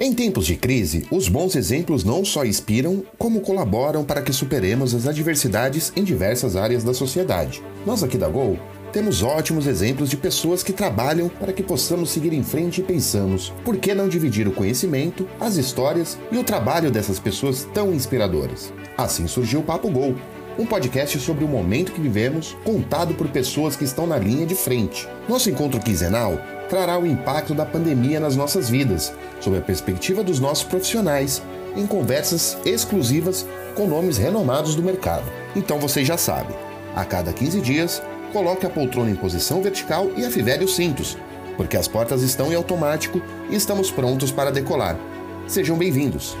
Em tempos de crise, os bons exemplos não só inspiram, como colaboram para que superemos as adversidades em diversas áreas da sociedade. Nós aqui da Gol temos ótimos exemplos de pessoas que trabalham para que possamos seguir em frente e pensamos, por que não dividir o conhecimento, as histórias e o trabalho dessas pessoas tão inspiradoras? Assim surgiu o Papo Gol, um podcast sobre o momento que vivemos, contado por pessoas que estão na linha de frente. Nosso encontro quinzenal trará o impacto da pandemia nas nossas vidas, sob a perspectiva dos nossos profissionais, em conversas exclusivas com nomes renomados do mercado. Então vocês já sabem, a cada 15 dias coloque a poltrona em posição vertical e afivele os cintos, porque as portas estão em automático e estamos prontos para decolar. Sejam bem-vindos!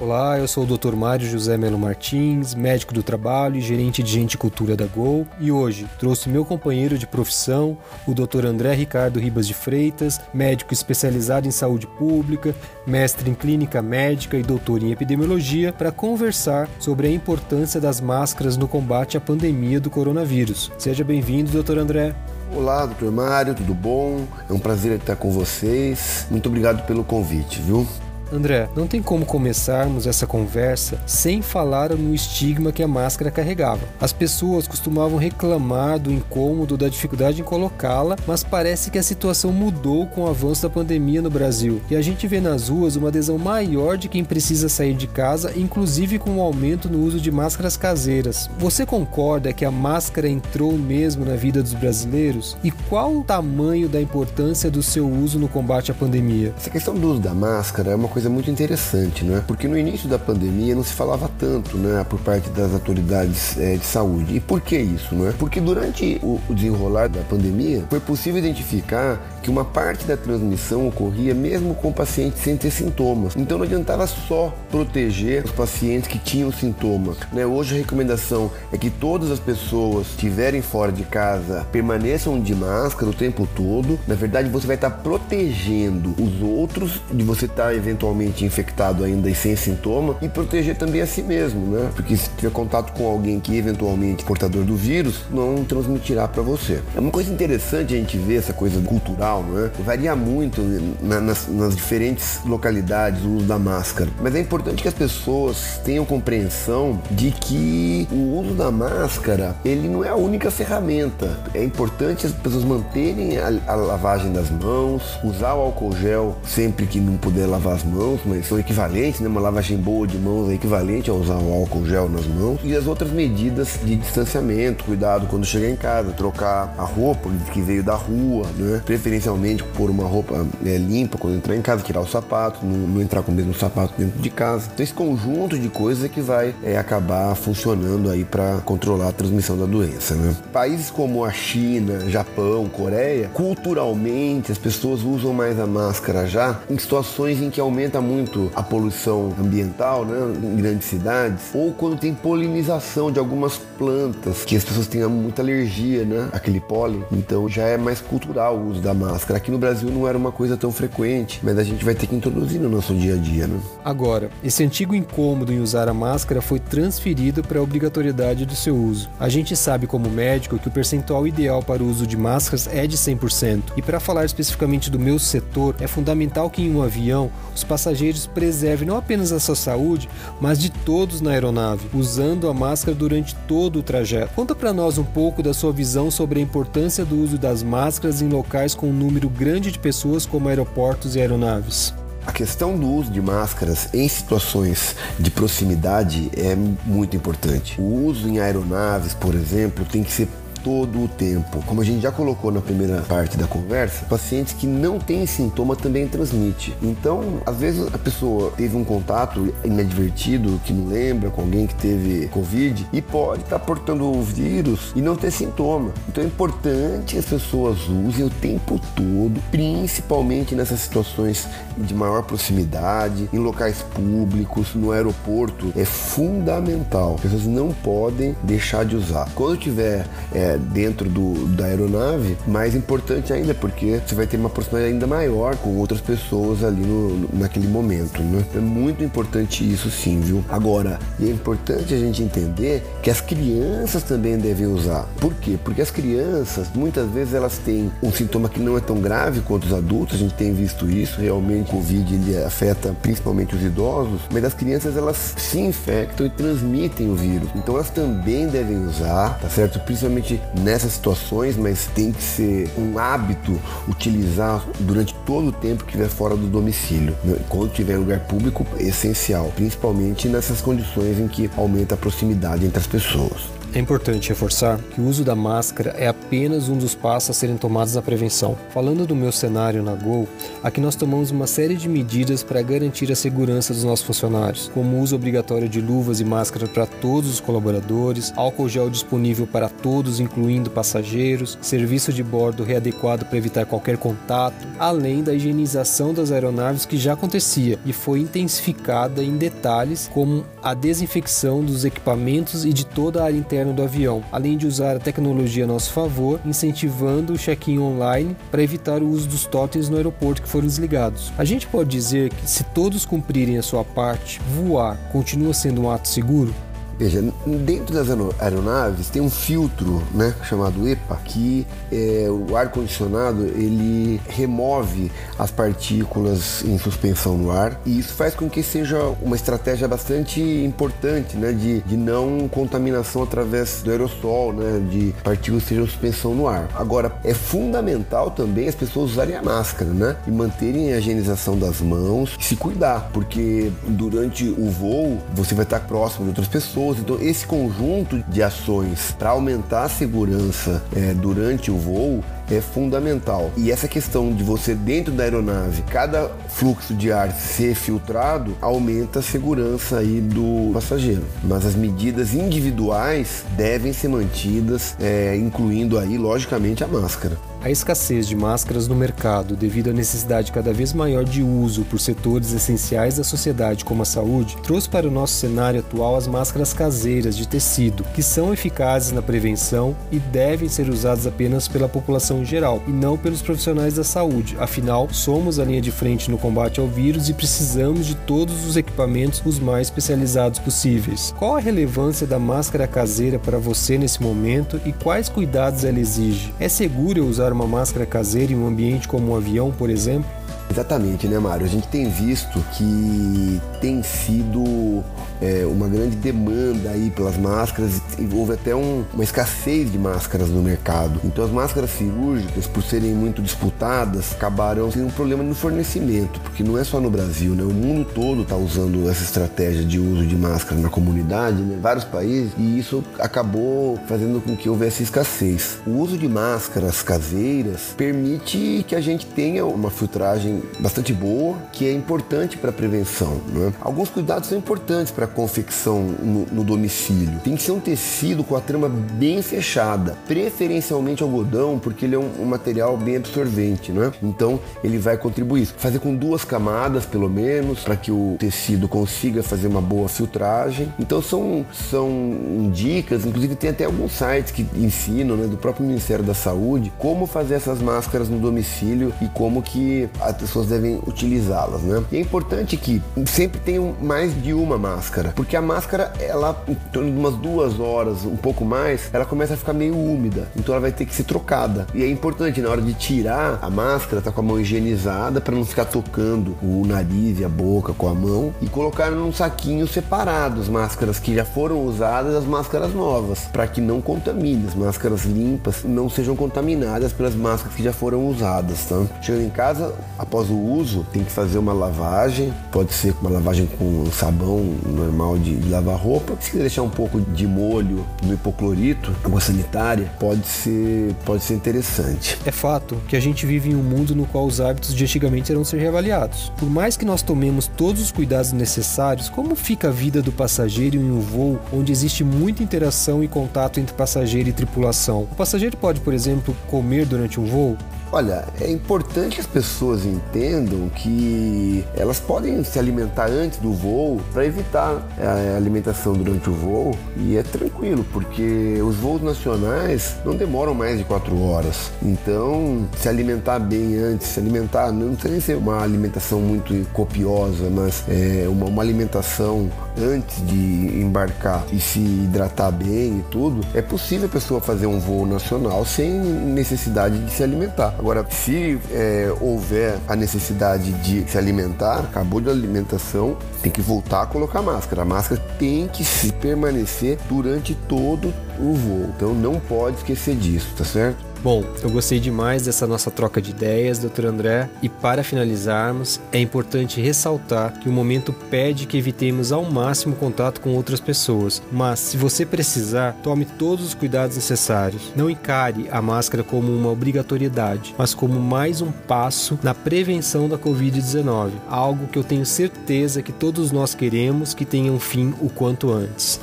Olá, eu sou o Dr. Mário José Melo Martins, médico do trabalho e gerente de gente e cultura da Gol, e hoje trouxe meu companheiro de profissão, o Dr. André Ricardo Ribas de Freitas, médico especializado em saúde pública, mestre em clínica médica e doutor em epidemiologia, para conversar sobre a importância das máscaras no combate à pandemia do coronavírus. Seja bem-vindo, Dr. André. Olá, doutor Mário, tudo bom? É um prazer estar com vocês. Muito obrigado pelo convite, viu? André, não tem como começarmos essa conversa sem falar no estigma que a máscara carregava. As pessoas costumavam reclamar do incômodo, da dificuldade em colocá-la, mas parece que a situação mudou com o avanço da pandemia no Brasil. E a gente vê nas ruas uma adesão maior de quem precisa sair de casa, inclusive com o um aumento no uso de máscaras caseiras. Você concorda que a máscara entrou mesmo na vida dos brasileiros? E qual o tamanho da importância do seu uso no combate à pandemia? Essa questão do uso da máscara é uma coisa coisa muito interessante, né? Porque no início da pandemia não se falava tanto, né, por parte das autoridades é, de saúde. E por que isso, né? Porque durante o, desenrolar da pandemia foi possível identificar que uma parte da transmissão ocorria mesmo com pacientes sem ter sintomas. Então não adiantava só proteger os pacientes que tinham sintomas. Né? Hoje a recomendação é que todas as pessoas que estiverem fora de casa permaneçam de máscara o tempo todo. Na verdade, você vai estar protegendo os outros de você estar eventualmente eventualmente infectado ainda e sem sintoma e proteger também a si mesmo, né? Porque se tiver contato com alguém que eventualmente portador do vírus, não transmitirá para você. É uma coisa interessante a gente ver essa coisa cultural, né? Varia muito na, nas, nas diferentes localidades o uso da máscara, mas é importante que as pessoas tenham compreensão de que o uso da máscara ele não é a única ferramenta. É importante as pessoas manterem a, a lavagem das mãos, usar o álcool gel sempre que não puder lavar as mãos mãos, mas são equivalentes, né? Uma lavagem boa de mãos é equivalente a usar um álcool gel nas mãos. E as outras medidas de distanciamento, cuidado quando chegar em casa, trocar a roupa que veio da rua, né? Preferencialmente pôr uma roupa é, limpa quando entrar em casa, tirar o sapato, não, não, entrar com o mesmo sapato dentro de casa. Então esse conjunto de coisas é que vai é, acabar funcionando aí para controlar a transmissão da doença, né? Países como a China, Japão, Coreia, culturalmente as pessoas usam mais a máscara já em situações em que aumenta muito a poluição ambiental, né, em grandes cidades, ou quando tem polinização de algumas plantas, que as pessoas têm muita alergia, né, aquele pólen. Então já é mais cultural o uso da máscara. Aqui no Brasil não era uma coisa tão frequente, mas a gente vai ter que introduzir no nosso dia a dia, né? Agora, esse antigo incômodo em usar a máscara foi transferido para a obrigatoriedade do seu uso. A gente sabe como médico que o percentual ideal para o uso de máscaras é de 100%. E para falar especificamente do meu setor, é fundamental que em um avião os passageiros preservem não apenas a sua saúde, mas de todos na aeronave, usando a máscara durante todo o trajeto. Conta para nós um pouco da sua visão sobre a importância do uso das máscaras em locais com um número grande de pessoas, como aeroportos e aeronaves. A questão do uso de máscaras em situações de proximidade é muito importante. O uso em aeronaves, por exemplo, tem que ser todo o tempo. Como a gente já colocou na primeira parte da conversa, pacientes que não têm sintoma também transmite. Então, às vezes a pessoa teve um contato inadvertido, que não lembra, com alguém que teve Covid e pode estar tá portando o vírus e não ter sintoma. Então é importante que as pessoas usem o tempo todo, principalmente nessas situações de maior proximidade, em locais públicos, no aeroporto. É fundamental. As pessoas não podem deixar de usar. Quando tiver é, dentro do, da aeronave, mais importante ainda, porque você vai ter uma proximidade ainda maior com outras pessoas ali no, naquele momento. Né? É muito importante isso sim, viu? Agora, é importante a gente entender que as crianças também devem usar. Por quê? Porque as crianças, muitas vezes, elas têm um sintoma que não é tão grave quanto os adultos, a gente tem visto isso, realmente o Covid ele afeta principalmente os idosos, mas as crianças elas se infectam e transmitem o vírus. Então elas também devem usar, tá certo? Principalmente nessas situações, mas tem que ser um hábito utilizar durante todo o tempo que estiver fora do domicílio. Né? Quando estiver em lugar público, é essencial, principalmente nessas condições em que aumenta a proximidade entre as pessoas. É importante reforçar que o uso da máscara é apenas um dos passos a serem tomados na prevenção. Falando do meu cenário na Gol, aqui nós tomamos uma série de medidas para garantir a segurança dos nossos funcionários, como o uso obrigatório de luvas e máscaras para todos os colaboradores, álcool gel disponível para todos, incluindo passageiros, serviço de bordo readequado para evitar qualquer contato, além da higienização das aeronaves que já acontecia e foi intensificada em detalhes, como a desinfecção dos equipamentos e de toda a área interna interno do avião, além de usar a tecnologia a nosso favor, incentivando o check-in online para evitar o uso dos totens no aeroporto que foram desligados. A gente pode dizer que se todos cumprirem a sua parte, voar continua sendo um ato seguro? Veja, dentro das aeronaves tem um filtro, né, chamado EPA, que é, o ar condicionado ele remove as partículas em suspensão no ar e isso faz com que seja uma estratégia bastante importante, né, de, de não contaminação através do aerossol, né, de partículas que sejam suspensão no ar. Agora é fundamental também as pessoas usarem a máscara, né, e manterem a higienização das mãos, se cuidar, porque durante o voo você vai estar próximo de outras pessoas Então, esse conjunto de ações para aumentar a segurança é, durante o voo é fundamental. E essa questão de você dentro da aeronave, cada fluxo de ar ser filtrado, aumenta a segurança aí do passageiro. Mas as medidas individuais devem ser mantidas, é, incluindo aí, logicamente, a máscara. A escassez de máscaras no mercado, devido à necessidade cada vez maior de uso por setores essenciais da sociedade, como a saúde, trouxe para o nosso cenário atual as máscaras caseiras de tecido, que são eficazes na prevenção e devem ser usadas apenas pela população geral e não pelos profissionais da saúde. Afinal, somos a linha de frente no combate ao vírus e precisamos de todos os equipamentos os mais especializados possíveis. Qual a relevância da máscara caseira para você nesse momento e quais cuidados ela exige? É seguro usar uma máscara caseira em um ambiente como um avião, por exemplo? Exatamente, né, Mário? A gente tem visto que tem sido é, uma grande demanda aí pelas máscaras e houve até um, uma escassez de máscaras no mercado. Então as máscaras cirúrgicas, por serem muito disputadas, acabaram sendo um problema no fornecimento, porque não é só no Brasil, né? O mundo todo está usando essa estratégia de uso de máscara na comunidade, né? Vários países, e isso acabou fazendo com que houvesse escassez. O uso de máscaras caseiras permite que a gente tenha uma filtragem bastante boa, que é importante para a prevenção. Né? Alguns cuidados são importantes para confecção no, no, domicílio. Tem que ser um tecido com a trama bem fechada, preferencialmente algodão, porque ele é um, um material bem absorvente, né? Então ele vai contribuir. Fazer com duas camadas, pelo menos, para que o tecido consiga fazer uma boa filtragem. Então são, são dicas, inclusive tem até alguns sites que ensinam, né, do próprio Ministério da Saúde, como fazer essas máscaras no domicílio e como que pessoas devem utilizá-las, né? E é importante que sempre tenham mais de uma máscara porque a máscara, ela, em torno de umas duas horas, um pouco mais, ela começa a ficar meio úmida, então ela vai ter que ser trocada. E é importante na hora de tirar a máscara, tá com a mão higienizada para não ficar tocando o nariz e a boca com a mão e colocar num saquinho separado as máscaras que já foram usadas as máscaras novas, para que não contamine, as máscaras limpas não sejam contaminadas pelas máscaras que já foram usadas, tá? Chegando em casa, após o uso, tem que fazer uma lavagem, pode ser uma lavagem com sabão normal de, lavar roupa. Se quiser deixar um pouco de molho no hipoclorito, água sanitária, pode ser, pode ser interessante. É fato que a gente vive em um mundo no qual os hábitos de antigamente irão ser reavaliados. Por mais que nós tomemos todos os cuidados necessários, como fica a vida do passageiro em um voo onde existe muita interação e contato entre passageiro e tripulação? O passageiro pode, por exemplo, comer durante um voo? Olha, é importante que as pessoas entendam que elas podem se alimentar antes do voo para evitar complementar a alimentação durante o voo e é tranquilo, porque os voos nacionais não demoram mais de quatro horas. Então, se alimentar bem antes, se alimentar, não precisa ser uma alimentação muito copiosa, mas é uma, uma alimentação antes de embarcar e se hidratar bem e tudo, é possível a pessoa fazer um voo nacional sem necessidade de se alimentar. Agora, se é, houver a necessidade de se alimentar, acabou de alimentação, tem que voltar a colocar máscara. A máscara tem que se permanecer durante todo o voo. Então não pode esquecer disso, tá certo? Bom, eu gostei demais dessa nossa troca de ideias, Dr. André, e para finalizarmos, é importante ressaltar que o momento pede que evitemos ao máximo contato com outras pessoas, mas se você precisar, tome todos os cuidados necessários. Não encare a máscara como uma obrigatoriedade, mas como mais um passo na prevenção da Covid-19, algo que eu tenho certeza que todos nós queremos que tenha um fim o quanto antes.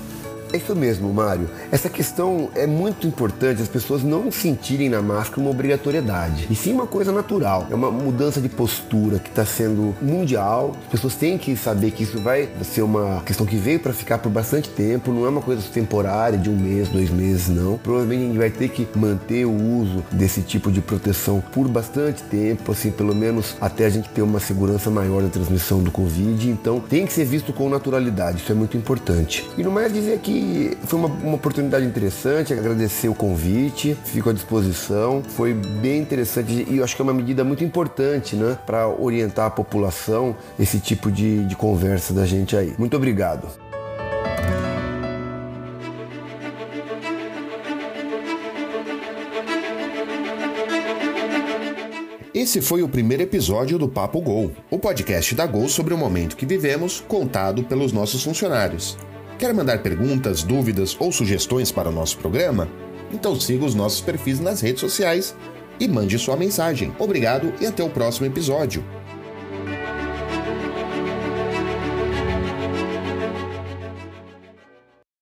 É isso mesmo, Mário. Essa questão é muito importante as pessoas não sentirem na máscara uma obrigatoriedade, e sim uma coisa natural. É uma mudança de postura que está sendo mundial. As pessoas têm que saber que isso vai ser uma questão que veio para ficar por bastante tempo, não é uma coisa temporária de um mês, dois meses, não. Provavelmente a gente vai ter que manter o uso desse tipo de proteção por bastante tempo, assim, pelo menos até a gente ter uma segurança maior da transmissão do Covid. Então tem que ser visto com naturalidade, isso é muito importante. E no mais dizer foi uma, uma oportunidade interessante, agradecer o convite, fico à disposição. Foi bem interessante e eu acho que é uma medida muito importante, né, para orientar a população esse tipo de, de conversa da gente aí. Muito obrigado. Esse foi o primeiro episódio do Papo Gol, o podcast da Gol sobre o momento que vivemos, contado pelos nossos funcionários. Quer mandar perguntas, dúvidas ou sugestões para o nosso programa? Então siga os nossos perfis nas redes sociais e mande sua mensagem. Obrigado e até o próximo episódio.